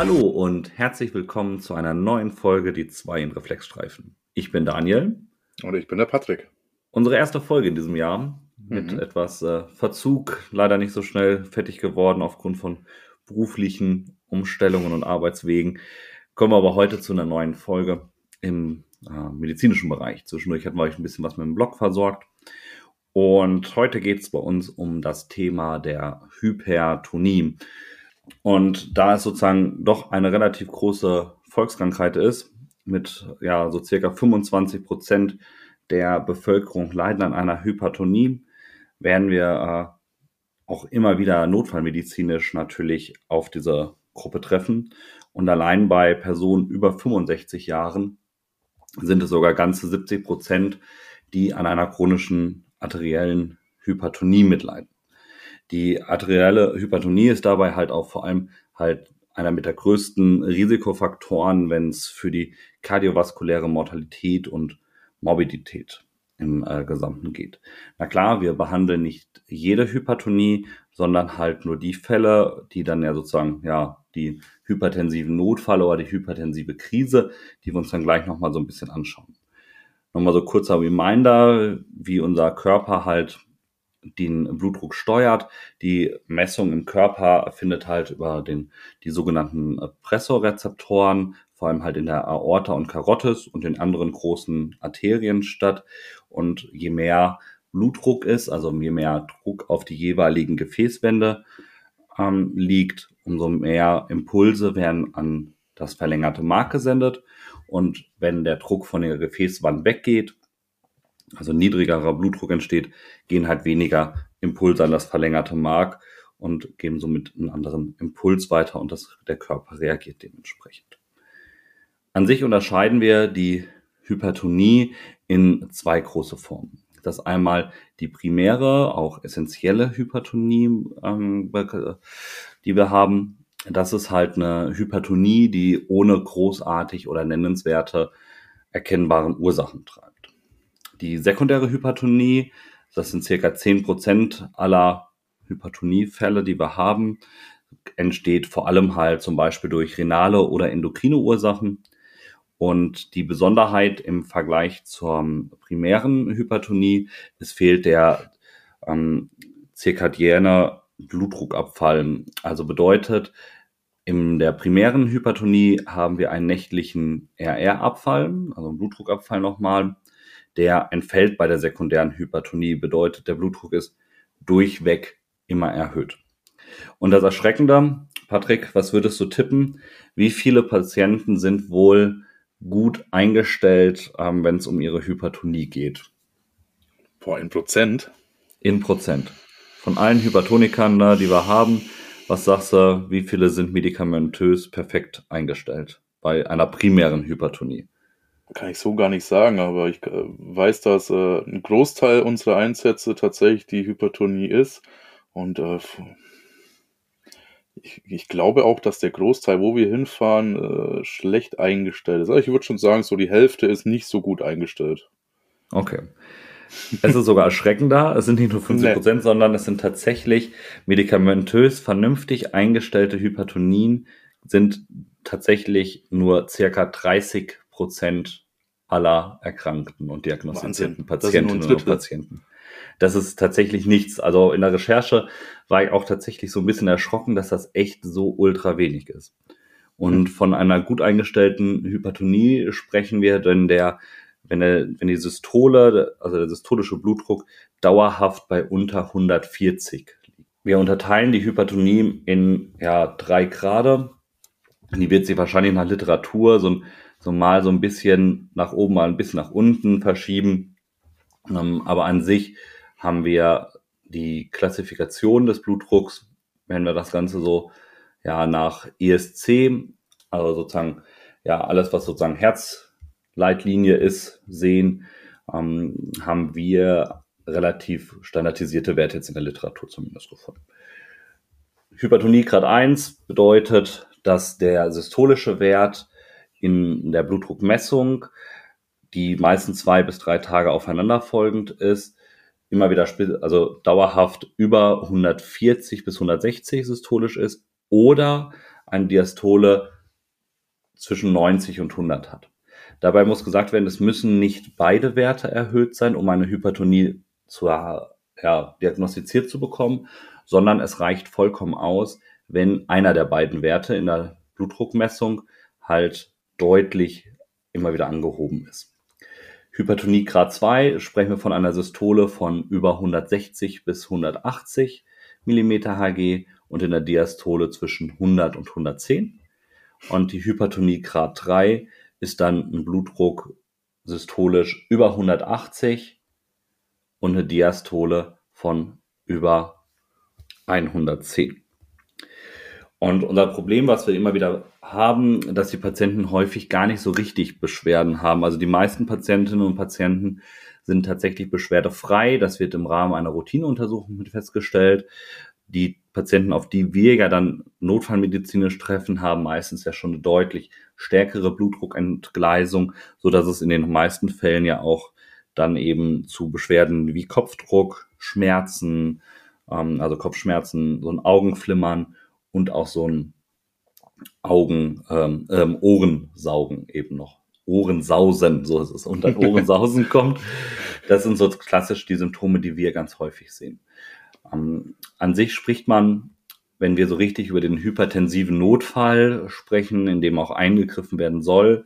Hallo und herzlich willkommen zu einer neuen Folge Die zwei in Reflexstreifen. Ich bin Daniel. Und ich bin der Patrick. Unsere erste Folge in diesem Jahr mit mhm. etwas äh, Verzug, leider nicht so schnell fertig geworden aufgrund von beruflichen Umstellungen und Arbeitswegen. Kommen wir aber heute zu einer neuen Folge im äh, medizinischen Bereich. Zwischendurch hatten wir euch ein bisschen was mit dem Blog versorgt. Und heute geht es bei uns um das Thema der Hypertonie. Und da es sozusagen doch eine relativ große Volkskrankheit ist, mit ja so circa 25 Prozent der Bevölkerung leiden an einer Hypertonie, werden wir äh, auch immer wieder notfallmedizinisch natürlich auf diese Gruppe treffen. Und allein bei Personen über 65 Jahren sind es sogar ganze 70 Prozent, die an einer chronischen arteriellen Hypertonie mitleiden. Die arterielle Hypertonie ist dabei halt auch vor allem halt einer mit der größten Risikofaktoren, wenn es für die kardiovaskuläre Mortalität und Morbidität im äh, Gesamten geht. Na klar, wir behandeln nicht jede Hypertonie, sondern halt nur die Fälle, die dann ja sozusagen ja die hypertensiven Notfall oder die hypertensive Krise, die wir uns dann gleich nochmal so ein bisschen anschauen. Nochmal so kurzer Reminder, wie unser Körper halt den Blutdruck steuert. Die Messung im Körper findet halt über den, die sogenannten Pressorezeptoren, vor allem halt in der Aorta und Karotis und den anderen großen Arterien statt. Und je mehr Blutdruck ist, also je mehr Druck auf die jeweiligen Gefäßwände ähm, liegt, umso mehr Impulse werden an das verlängerte Mark gesendet. Und wenn der Druck von der Gefäßwand weggeht, also niedrigerer Blutdruck entsteht, gehen halt weniger Impulse an das verlängerte Mark und geben somit einen anderen Impuls weiter und das, der Körper reagiert dementsprechend. An sich unterscheiden wir die Hypertonie in zwei große Formen. Das einmal die primäre, auch essentielle Hypertonie, ähm, die wir haben. Das ist halt eine Hypertonie, die ohne großartig oder nennenswerte erkennbaren Ursachen. Die sekundäre Hypertonie, das sind circa zehn Prozent aller Hypertoniefälle, die wir haben, entsteht vor allem halt zum Beispiel durch renale oder endokrine Ursachen. Und die Besonderheit im Vergleich zur primären Hypertonie, es fehlt der ähm, zirkadiäne Blutdruckabfall. Also bedeutet, in der primären Hypertonie haben wir einen nächtlichen RR-Abfall, also einen Blutdruckabfall nochmal. Der entfällt bei der sekundären Hypertonie, bedeutet, der Blutdruck ist durchweg immer erhöht. Und das Erschreckende, Patrick, was würdest du tippen? Wie viele Patienten sind wohl gut eingestellt, ähm, wenn es um ihre Hypertonie geht? Boah, in Prozent? In Prozent. Von allen Hypertonikern, ne, die wir haben, was sagst du, wie viele sind medikamentös perfekt eingestellt bei einer primären Hypertonie? Kann ich so gar nicht sagen, aber ich äh, weiß, dass äh, ein Großteil unserer Einsätze tatsächlich die Hypertonie ist. Und äh, ich, ich, glaube auch, dass der Großteil, wo wir hinfahren, äh, schlecht eingestellt ist. Also ich würde schon sagen, so die Hälfte ist nicht so gut eingestellt. Okay. Es ist sogar erschreckender. Es sind nicht nur 50 Prozent, nee. sondern es sind tatsächlich medikamentös vernünftig eingestellte Hypertonien sind tatsächlich nur circa 30 Prozent aller Erkrankten und diagnostizierten Wahnsinn. Patientinnen und Patienten das ist tatsächlich nichts. Also in der Recherche war ich auch tatsächlich so ein bisschen erschrocken, dass das echt so ultra wenig ist. Und von einer gut eingestellten Hypertonie sprechen wir, wenn der, wenn der, wenn die Systole, also der systolische Blutdruck dauerhaft bei unter 140 liegt. Wir unterteilen die Hypertonie in ja drei Grade. Die wird sich wahrscheinlich nach Literatur so, so mal so ein bisschen nach oben, mal ein bisschen nach unten verschieben. Ähm, aber an sich haben wir die Klassifikation des Blutdrucks, wenn wir das Ganze so ja nach ESC, also sozusagen ja alles, was sozusagen Herzleitlinie ist, sehen, ähm, haben wir relativ standardisierte Werte jetzt in der Literatur zumindest gefunden. Hypertonie Grad 1 bedeutet, dass der systolische Wert in der Blutdruckmessung, die meistens zwei bis drei Tage aufeinanderfolgend ist, immer wieder, also dauerhaft über 140 bis 160 systolisch ist oder eine Diastole zwischen 90 und 100 hat. Dabei muss gesagt werden, es müssen nicht beide Werte erhöht sein, um eine Hypertonie zu, ja, diagnostiziert zu bekommen, sondern es reicht vollkommen aus, wenn einer der beiden Werte in der Blutdruckmessung halt deutlich immer wieder angehoben ist. Hypertonie Grad 2 sprechen wir von einer Systole von über 160 bis 180 mm Hg und in der Diastole zwischen 100 und 110. Und die Hypertonie Grad 3 ist dann ein Blutdruck systolisch über 180 und eine Diastole von über 110. Und unser Problem, was wir immer wieder haben, dass die Patienten häufig gar nicht so richtig Beschwerden haben. Also die meisten Patientinnen und Patienten sind tatsächlich beschwerdefrei. Das wird im Rahmen einer Routineuntersuchung mit festgestellt. Die Patienten, auf die wir ja dann notfallmedizinisch treffen, haben meistens ja schon eine deutlich stärkere Blutdruckentgleisung, so dass es in den meisten Fällen ja auch dann eben zu Beschwerden wie Kopfdruck, Schmerzen, ähm, also Kopfschmerzen, so ein Augenflimmern und auch so ein Augen, ähm, ähm, Ohrensaugen eben noch. Ohrensausen, so ist es, unter Ohrensausen kommt. Das sind so klassisch die Symptome, die wir ganz häufig sehen. Ähm, an sich spricht man, wenn wir so richtig über den hypertensiven Notfall sprechen, in dem auch eingegriffen werden soll,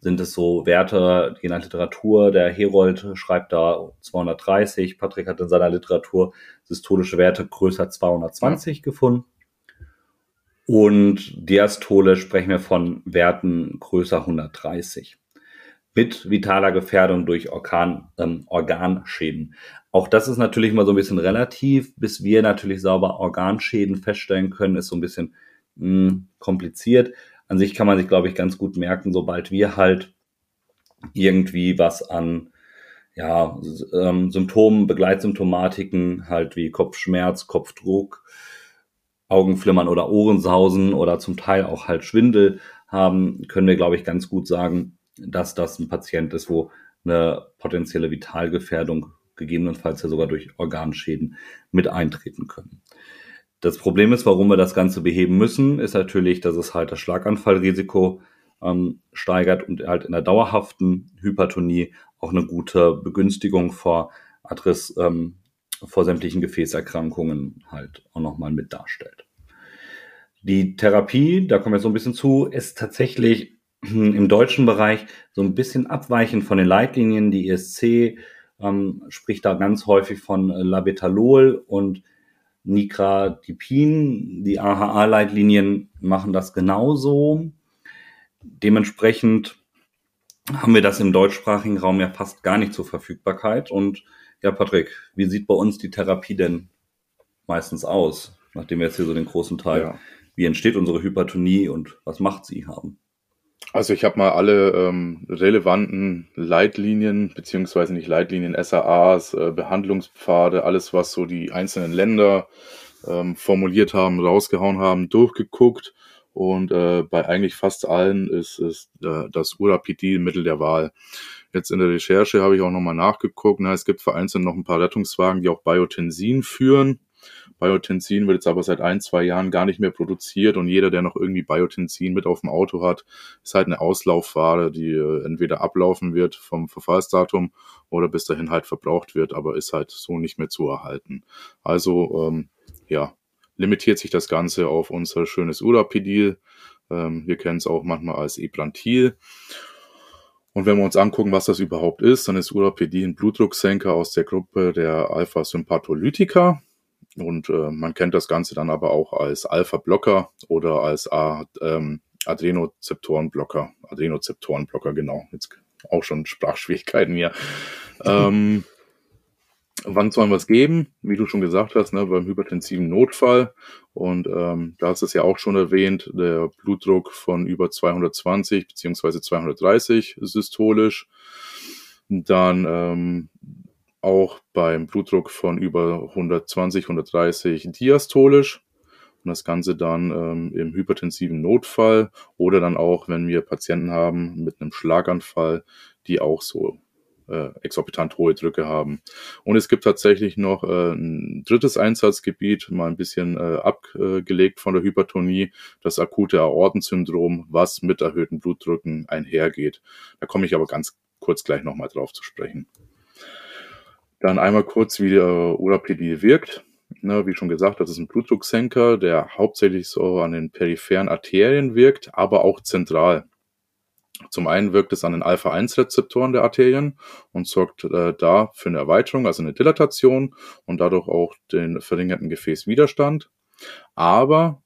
sind es so Werte, je nach Literatur, der Herold schreibt da 230, Patrick hat in seiner Literatur systolische Werte größer 220 ja. gefunden. Und Diastole sprechen wir von Werten größer 130 mit vitaler Gefährdung durch Organ, ähm, Organschäden. Auch das ist natürlich mal so ein bisschen relativ, bis wir natürlich sauber Organschäden feststellen können, ist so ein bisschen mh, hm, kompliziert. An sich kann man sich, glaube ich, ganz gut merken, sobald wir halt irgendwie was an ja, ähm, Symptomen, Begleitsymptomatiken, halt wie Kopfschmerz, Kopfdruck, Augenflimmern oder Ohrensausen oder zum Teil auch halt Schwindel haben, können wir, glaube ich, ganz gut sagen, dass das ein Patient ist, wo eine potenzielle Vitalgefährdung gegebenenfalls ja sogar durch Organschäden mit eintreten können. Das Problem ist, warum wir das Ganze beheben müssen, ist natürlich, dass es halt das Schlaganfallrisiko ähm, steigert und halt in der dauerhaften Hypertonie auch eine gute Begünstigung vor Adress, ähm, vor sämtlichen Gefäßerkrankungen halt auch nochmal mit darstellt. Die Therapie, da kommen wir so ein bisschen zu, ist tatsächlich im deutschen Bereich so ein bisschen abweichend von den Leitlinien. Die ESC ähm, spricht da ganz häufig von Labetalol und Nicradipin. Die AHA-Leitlinien machen das genauso. Dementsprechend haben wir das im deutschsprachigen Raum ja fast gar nicht zur Verfügbarkeit. Und ja, Patrick, wie sieht bei uns die Therapie denn meistens aus, nachdem wir jetzt hier so den großen Teil, ja. wie entsteht unsere Hypertonie und was macht sie haben? Also ich habe mal alle ähm, relevanten Leitlinien, beziehungsweise nicht Leitlinien, SAAs, äh, Behandlungspfade, alles, was so die einzelnen Länder ähm, formuliert haben, rausgehauen haben, durchgeguckt. Und äh, bei eigentlich fast allen ist, ist äh, das Urapidil Mittel der Wahl. Jetzt in der Recherche habe ich auch nochmal nachgeguckt. Na, es gibt vereinzelt noch ein paar Rettungswagen, die auch Biotensin führen. Biotensin wird jetzt aber seit ein, zwei Jahren gar nicht mehr produziert und jeder, der noch irgendwie Biotensin mit auf dem Auto hat, ist halt eine Auslaufware, die äh, entweder ablaufen wird vom Verfallsdatum oder bis dahin halt verbraucht wird, aber ist halt so nicht mehr zu erhalten. Also, ähm, ja, limitiert sich das Ganze auf unser schönes Urapidil. Ähm, wir kennen es auch manchmal als Ebrantil. Und wenn wir uns angucken, was das überhaupt ist, dann ist Urapidil ein Blutdrucksenker aus der Gruppe der Alpha-Sympatholytika. Und äh, man kennt das Ganze dann aber auch als Alpha-Blocker oder als ähm, Adrenozeptorenblocker. Adrenozeptorenblocker, genau. Jetzt auch schon Sprachschwierigkeiten hier. ähm, wann sollen wir es geben? Wie du schon gesagt hast, ne, beim hypertensiven Notfall. Und ähm, da hast du es ja auch schon erwähnt, der Blutdruck von über 220 beziehungsweise 230 systolisch. Dann ähm, auch beim Blutdruck von über 120, 130 diastolisch. Und das Ganze dann ähm, im hypertensiven Notfall oder dann auch, wenn wir Patienten haben mit einem Schlaganfall, die auch so äh, exorbitant hohe Drücke haben. Und es gibt tatsächlich noch äh, ein drittes Einsatzgebiet, mal ein bisschen äh, abgelegt von der Hypertonie, das akute Aortensyndrom, was mit erhöhten Blutdrücken einhergeht. Da komme ich aber ganz kurz gleich nochmal drauf zu sprechen. Dann einmal kurz, wie der Urapidil wirkt. Ne, wie schon gesagt, das ist ein Blutdrucksenker, der hauptsächlich so an den peripheren Arterien wirkt, aber auch zentral. Zum einen wirkt es an den Alpha-1-Rezeptoren der Arterien und sorgt äh, da für eine Erweiterung, also eine Dilatation und dadurch auch den verringerten Gefäßwiderstand. Aber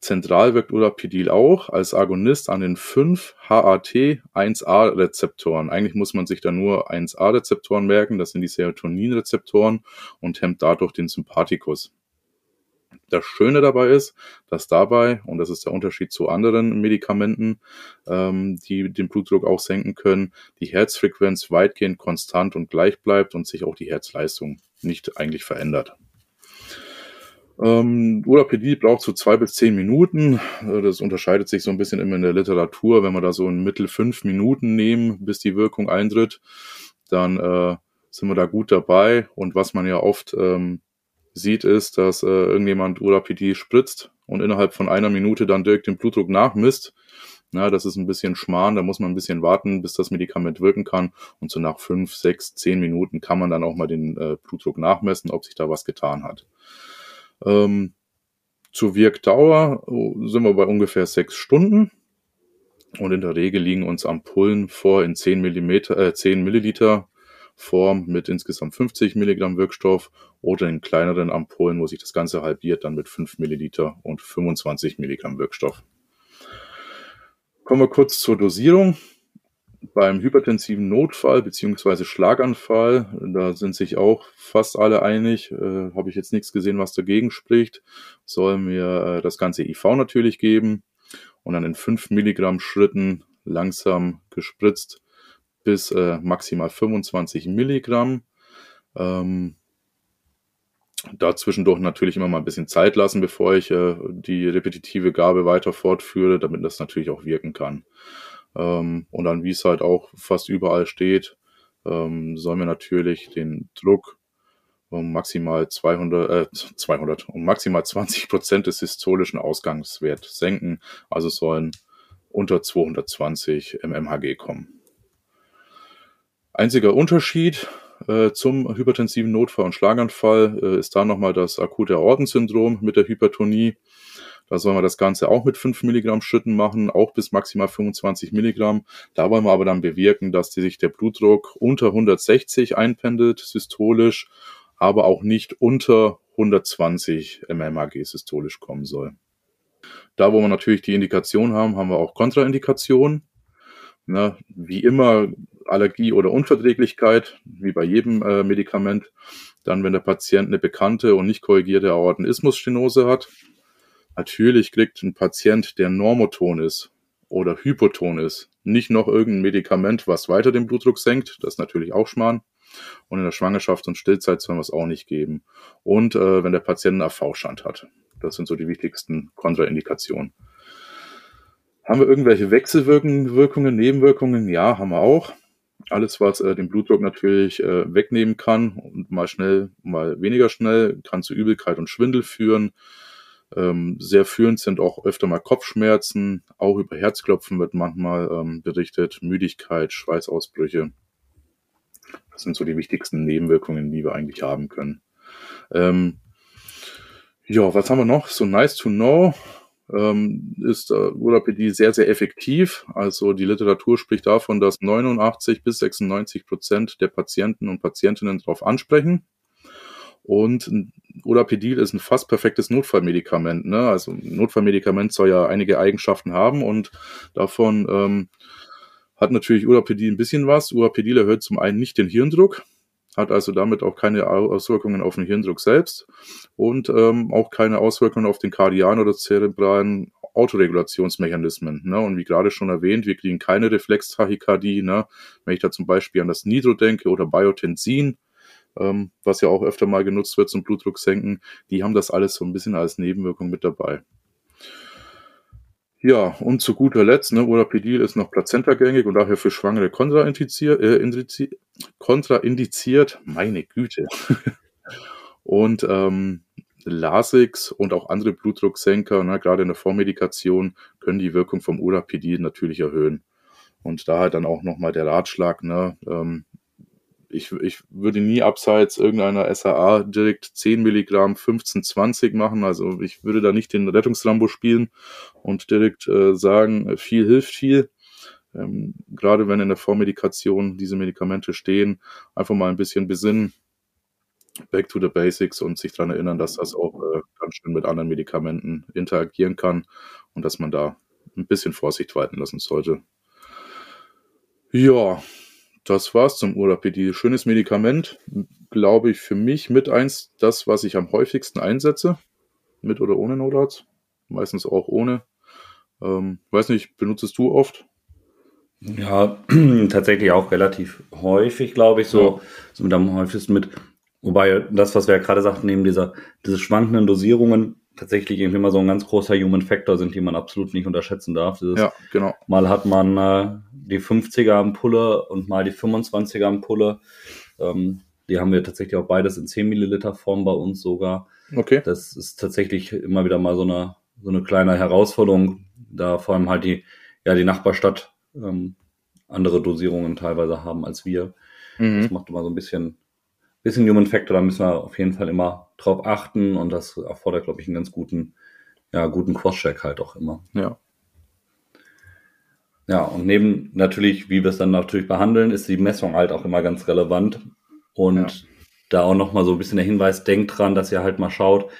Zentral wirkt Urapidil auch als Agonist an den fünf HAT1A-Rezeptoren. Eigentlich muss man sich da nur 1A-Rezeptoren merken, das sind die Serotonin-Rezeptoren und hemmt dadurch den Sympathikus. Das Schöne dabei ist, dass dabei, und das ist der Unterschied zu anderen Medikamenten, ähm, die den Blutdruck auch senken können, die Herzfrequenz weitgehend konstant und gleich bleibt und sich auch die Herzleistung nicht eigentlich verändert. Ähm, Urapedie braucht so zwei bis zehn Minuten. Äh, das unterscheidet sich so ein bisschen immer in der Literatur. Wenn wir da so in Mittel fünf Minuten nehmen, bis die Wirkung eintritt, dann äh, sind wir da gut dabei. Und was man ja oft ähm, sieht, ist, dass äh, irgendjemand Urapedie spritzt und innerhalb von einer Minute dann direkt den Blutdruck nachmisst. Na, das ist ein bisschen Schmarrn, da muss man ein bisschen warten, bis das Medikament wirken kann. Und so nach fünf, sechs, zehn Minuten kann man dann auch mal den äh, Blutdruck nachmessen, ob sich da was getan hat. Ähm, zur Wirkdauer oh, sind wir bei ungefähr sechs Stunden. Und in der Regel liegen uns Ampullen vor in 10, Millimeter, äh, 10 Milliliter Form mit insgesamt 50 Milligramm Wirkstoff oder in kleineren Ampullen, wo sich das Ganze halbiert, dann mit 5 Milliliter und 25 Milligramm Wirkstoff. Kommen wir kurz zur Dosierung beim hypertensiven Notfall beziehungsweise Schlaganfall, da sind sich auch fast alle einig, äh, habe ich jetzt nichts gesehen, was dagegen spricht, soll mir äh, das ganze IV natürlich geben und dann in 5 Milligramm Schritten langsam gespritzt bis äh, maximal 25 Milligramm. Ähm, da zwischendurch natürlich immer mal ein bisschen Zeit lassen, bevor ich äh, die repetitive Gabe weiter fortführe, damit das natürlich auch wirken kann. Ähm, und dann, wie es halt auch fast überall steht, ähm, sollen wir natürlich den Druck um maximal 200, äh, 200, um maximal 20 Prozent des systolischen Ausgangswerts senken. Also sollen unter 220 mmHg kommen. Einziger Unterschied äh, zum hypertensiven Notfall und Schlaganfall äh, ist da nochmal das akute Aortensyndrom mit der Hypertonie. Da sollen wir das Ganze auch mit 5 Milligramm Schritten machen, auch bis maximal 25 Milligramm. Da wollen wir aber dann bewirken, dass sich der Blutdruck unter 160 einpendelt, systolisch, aber auch nicht unter 120 mmHg systolisch kommen soll. Da, wo wir natürlich die Indikation haben, haben wir auch Kontraindikationen. Na, wie immer Allergie oder Unverträglichkeit, wie bei jedem äh, Medikament. Dann, wenn der Patient eine bekannte und nicht korrigierte Aortenismusstenose hat, Natürlich kriegt ein Patient, der normoton ist oder hypoton ist, nicht noch irgendein Medikament, was weiter den Blutdruck senkt. Das ist natürlich auch Schmarrn. Und in der Schwangerschaft und Stillzeit sollen wir es auch nicht geben. Und äh, wenn der Patient einen AV-Stand hat. Das sind so die wichtigsten Kontraindikationen. Haben wir irgendwelche Wechselwirkungen, Nebenwirkungen? Ja, haben wir auch. Alles, was äh, den Blutdruck natürlich äh, wegnehmen kann und mal schnell, mal weniger schnell, kann zu Übelkeit und Schwindel führen. Ähm, sehr führend sind auch öfter mal Kopfschmerzen, auch über Herzklopfen wird manchmal ähm, berichtet, Müdigkeit, Schweißausbrüche. Das sind so die wichtigsten Nebenwirkungen, die wir eigentlich haben können. Ähm, ja, was haben wir noch? So nice to know ähm, ist äh, Urapädie sehr, sehr effektiv. Also die Literatur spricht davon, dass 89 bis 96 Prozent der Patienten und Patientinnen darauf ansprechen. Und Olapidil ist ein fast perfektes Notfallmedikament. Ne? Also ein Notfallmedikament soll ja einige Eigenschaften haben und davon ähm, hat natürlich Urapidil ein bisschen was. Urapidil erhöht zum einen nicht den Hirndruck, hat also damit auch keine Auswirkungen auf den Hirndruck selbst und ähm, auch keine Auswirkungen auf den kardialen oder zerebralen Autoregulationsmechanismen. Ne? Und wie gerade schon erwähnt, wir kriegen keine Reflextachykardie. Ne? Wenn ich da zum Beispiel an das Nitro denke oder Biotensin, ähm, was ja auch öfter mal genutzt wird zum Blutdruck senken, die haben das alles so ein bisschen als Nebenwirkung mit dabei. Ja, und zu guter Letzt, ne, Urapidil ist noch plazentagängig und daher für Schwangere kontraindiziert, äh, indizi- kontraindiziert. Meine Güte. und ähm, Lasix und auch andere Blutdrucksenker, ne, gerade in der Vormedikation, können die Wirkung vom Urapidil natürlich erhöhen. Und daher dann auch nochmal der Ratschlag, ne, ähm, ich, ich würde nie abseits irgendeiner SAA direkt 10 Milligramm 15, 20 machen. Also ich würde da nicht den Rettungsrambo spielen und direkt äh, sagen, viel hilft viel. Ähm, gerade wenn in der Vormedikation diese Medikamente stehen, einfach mal ein bisschen besinnen, back to the basics und sich daran erinnern, dass das auch äh, ganz schön mit anderen Medikamenten interagieren kann und dass man da ein bisschen Vorsicht walten lassen sollte. Ja, das war's zum Urapidil. Schönes Medikament, glaube ich, für mich mit eins, das, was ich am häufigsten einsetze. Mit oder ohne Notarzt. Meistens auch ohne. Ähm, weiß nicht, benutzest du oft? Ja, tatsächlich auch relativ häufig, glaube ich, so, ja. so mit am häufigsten mit. Wobei das, was wir ja gerade sagten, neben dieser, diese schwankenden Dosierungen, tatsächlich irgendwie immer so ein ganz großer Human Factor sind, die man absolut nicht unterschätzen darf. Dieses, ja, genau. Mal hat man äh, die 50er Ampulle und mal die 25er Ampulle. Ähm, die haben wir tatsächlich auch beides in 10 Milliliter Form bei uns sogar. Okay. Das ist tatsächlich immer wieder mal so eine, so eine kleine Herausforderung, da vor allem halt die, ja, die Nachbarstadt ähm, andere Dosierungen teilweise haben als wir. Mhm. Das macht immer so ein bisschen bisschen Human Factor, da müssen wir auf jeden Fall immer drauf achten und das erfordert, glaube ich, einen ganz guten, ja, guten Cross-Check halt auch immer. Ja. Ja, und neben natürlich, wie wir es dann natürlich behandeln, ist die Messung halt auch immer ganz relevant. Und ja. da auch nochmal so ein bisschen der Hinweis, denkt dran, dass ihr halt mal schaut.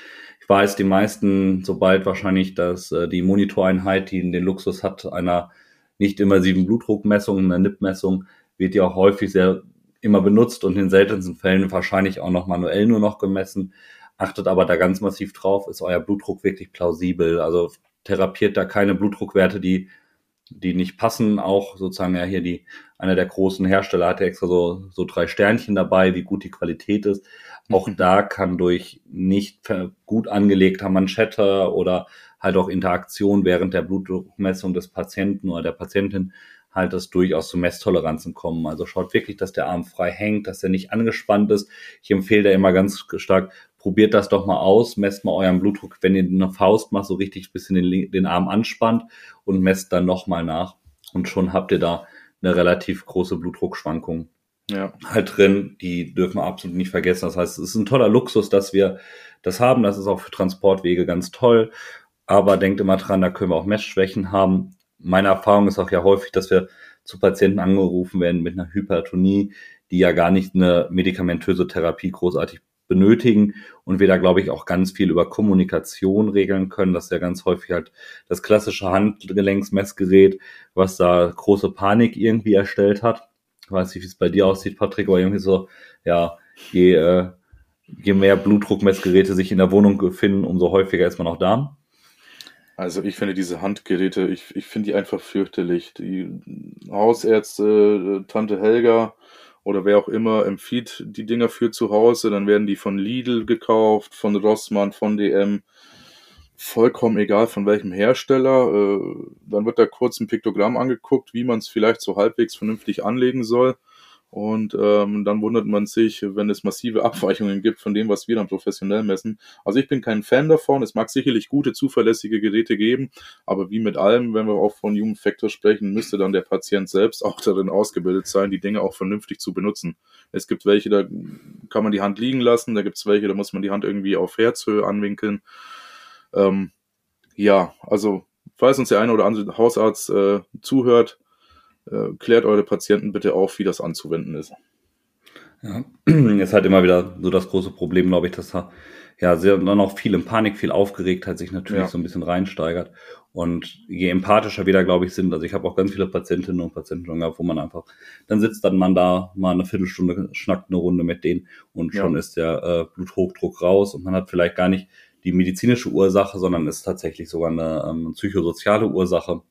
Ich weiß, die meisten, sobald wahrscheinlich, dass äh, die Monitoreinheit, die den Luxus hat, einer nicht immersiven Blutdruckmessung, einer NIP-Messung, wird ja auch häufig sehr immer benutzt und in seltensten Fällen wahrscheinlich auch noch manuell nur noch gemessen. Achtet aber da ganz massiv drauf, ist euer Blutdruck wirklich plausibel. Also therapiert da keine Blutdruckwerte, die, die nicht passen. Auch sozusagen ja hier die, einer der großen Hersteller hat ja extra so, so drei Sternchen dabei, wie gut die Qualität ist. Auch mhm. da kann durch nicht gut angelegter Manschette oder halt auch Interaktion während der Blutdruckmessung des Patienten oder der Patientin halt das durchaus zu Messtoleranzen kommen. Also schaut wirklich, dass der Arm frei hängt, dass er nicht angespannt ist. Ich empfehle da immer ganz stark, probiert das doch mal aus, messt mal euren Blutdruck, wenn ihr eine Faust macht, so richtig ein bisschen den, den Arm anspannt und messt dann nochmal nach. Und schon habt ihr da eine relativ große Blutdruckschwankung ja. halt drin. Die dürfen wir absolut nicht vergessen. Das heißt, es ist ein toller Luxus, dass wir das haben. Das ist auch für Transportwege ganz toll. Aber denkt immer dran, da können wir auch Messschwächen haben meine Erfahrung ist auch ja häufig, dass wir zu Patienten angerufen werden mit einer Hypertonie, die ja gar nicht eine medikamentöse Therapie großartig benötigen und wir da, glaube ich, auch ganz viel über Kommunikation regeln können. Das ist ja ganz häufig halt das klassische Handgelenksmessgerät, was da große Panik irgendwie erstellt hat. Ich weiß nicht, wie es bei dir aussieht, Patrick, aber irgendwie so, ja, je, äh, je mehr Blutdruckmessgeräte sich in der Wohnung befinden, umso häufiger ist man auch da. Also ich finde diese Handgeräte, ich, ich finde die einfach fürchterlich. Die Hausärzte, Tante Helga oder wer auch immer empfiehlt die Dinger für zu Hause, dann werden die von Lidl gekauft, von Rossmann, von DM. Vollkommen egal von welchem Hersteller. Äh, dann wird da kurz ein Piktogramm angeguckt, wie man es vielleicht so halbwegs vernünftig anlegen soll. Und ähm, dann wundert man sich, wenn es massive Abweichungen gibt von dem, was wir dann professionell messen. Also ich bin kein Fan davon. Es mag sicherlich gute, zuverlässige Geräte geben, aber wie mit allem, wenn wir auch von Human Factor sprechen, müsste dann der Patient selbst auch darin ausgebildet sein, die Dinge auch vernünftig zu benutzen. Es gibt welche, da kann man die Hand liegen lassen, da gibt es welche, da muss man die Hand irgendwie auf Herzhöhe anwinkeln. Ähm, ja, also falls uns der eine oder andere Hausarzt äh, zuhört, klärt eure Patienten bitte auf, wie das anzuwenden ist. Ja, ist halt immer wieder so das große Problem, glaube ich, dass da ja sehr, dann auch viel in Panik, viel Aufgeregtheit sich natürlich ja. so ein bisschen reinsteigert. Und je empathischer wir da, glaube ich, sind, also ich habe auch ganz viele Patientinnen und Patienten schon gehabt, wo man einfach, dann sitzt dann man da mal eine Viertelstunde, schnackt eine Runde mit denen und schon ja. ist der äh, Bluthochdruck raus und man hat vielleicht gar nicht die medizinische Ursache, sondern ist tatsächlich sogar eine ähm, psychosoziale Ursache.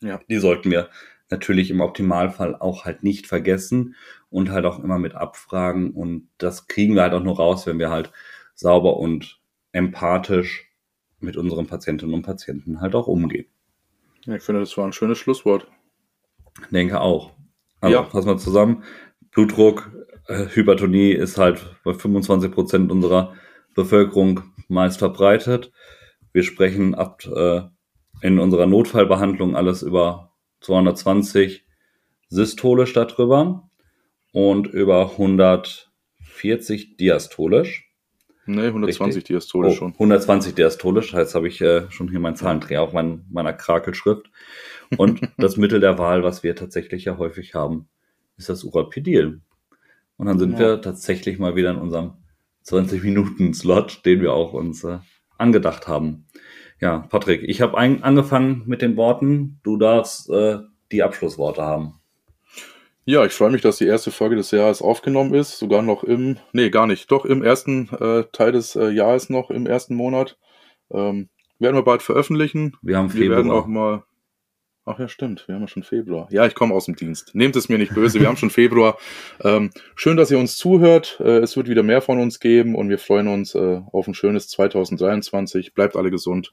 Ja. Die sollten wir natürlich im Optimalfall auch halt nicht vergessen und halt auch immer mit abfragen. Und das kriegen wir halt auch nur raus, wenn wir halt sauber und empathisch mit unseren Patientinnen und Patienten halt auch umgehen. Ja, ich finde, das war ein schönes Schlusswort. Denke auch. Also, ja. fassen wir zusammen. Blutdruck, äh, Hypertonie ist halt bei 25 Prozent unserer Bevölkerung meist verbreitet. Wir sprechen ab äh, in unserer Notfallbehandlung alles über 220 systolisch darüber und über 140 diastolisch. Nee, 120 Richtig? diastolisch oh, schon. 120 diastolisch, jetzt habe ich äh, schon hier meinen Zahlendreher auf mein, meiner Krakelschrift. Und das Mittel der Wahl, was wir tatsächlich ja häufig haben, ist das Urapidil. Und dann sind genau. wir tatsächlich mal wieder in unserem 20-Minuten-Slot, den wir auch uns äh, angedacht haben. Ja, Patrick, ich habe angefangen mit den Worten. Du darfst äh, die Abschlussworte haben. Ja, ich freue mich, dass die erste Folge des Jahres aufgenommen ist. Sogar noch im, nee, gar nicht, doch im ersten äh, Teil des äh, Jahres noch, im ersten Monat. Ähm, werden wir bald veröffentlichen. Wir haben Februar. Wir werden auch mal. Ach ja, stimmt. Wir haben ja schon Februar. Ja, ich komme aus dem Dienst. Nehmt es mir nicht böse. Wir haben schon Februar. Ähm, schön, dass ihr uns zuhört. Äh, es wird wieder mehr von uns geben und wir freuen uns äh, auf ein schönes 2023. Bleibt alle gesund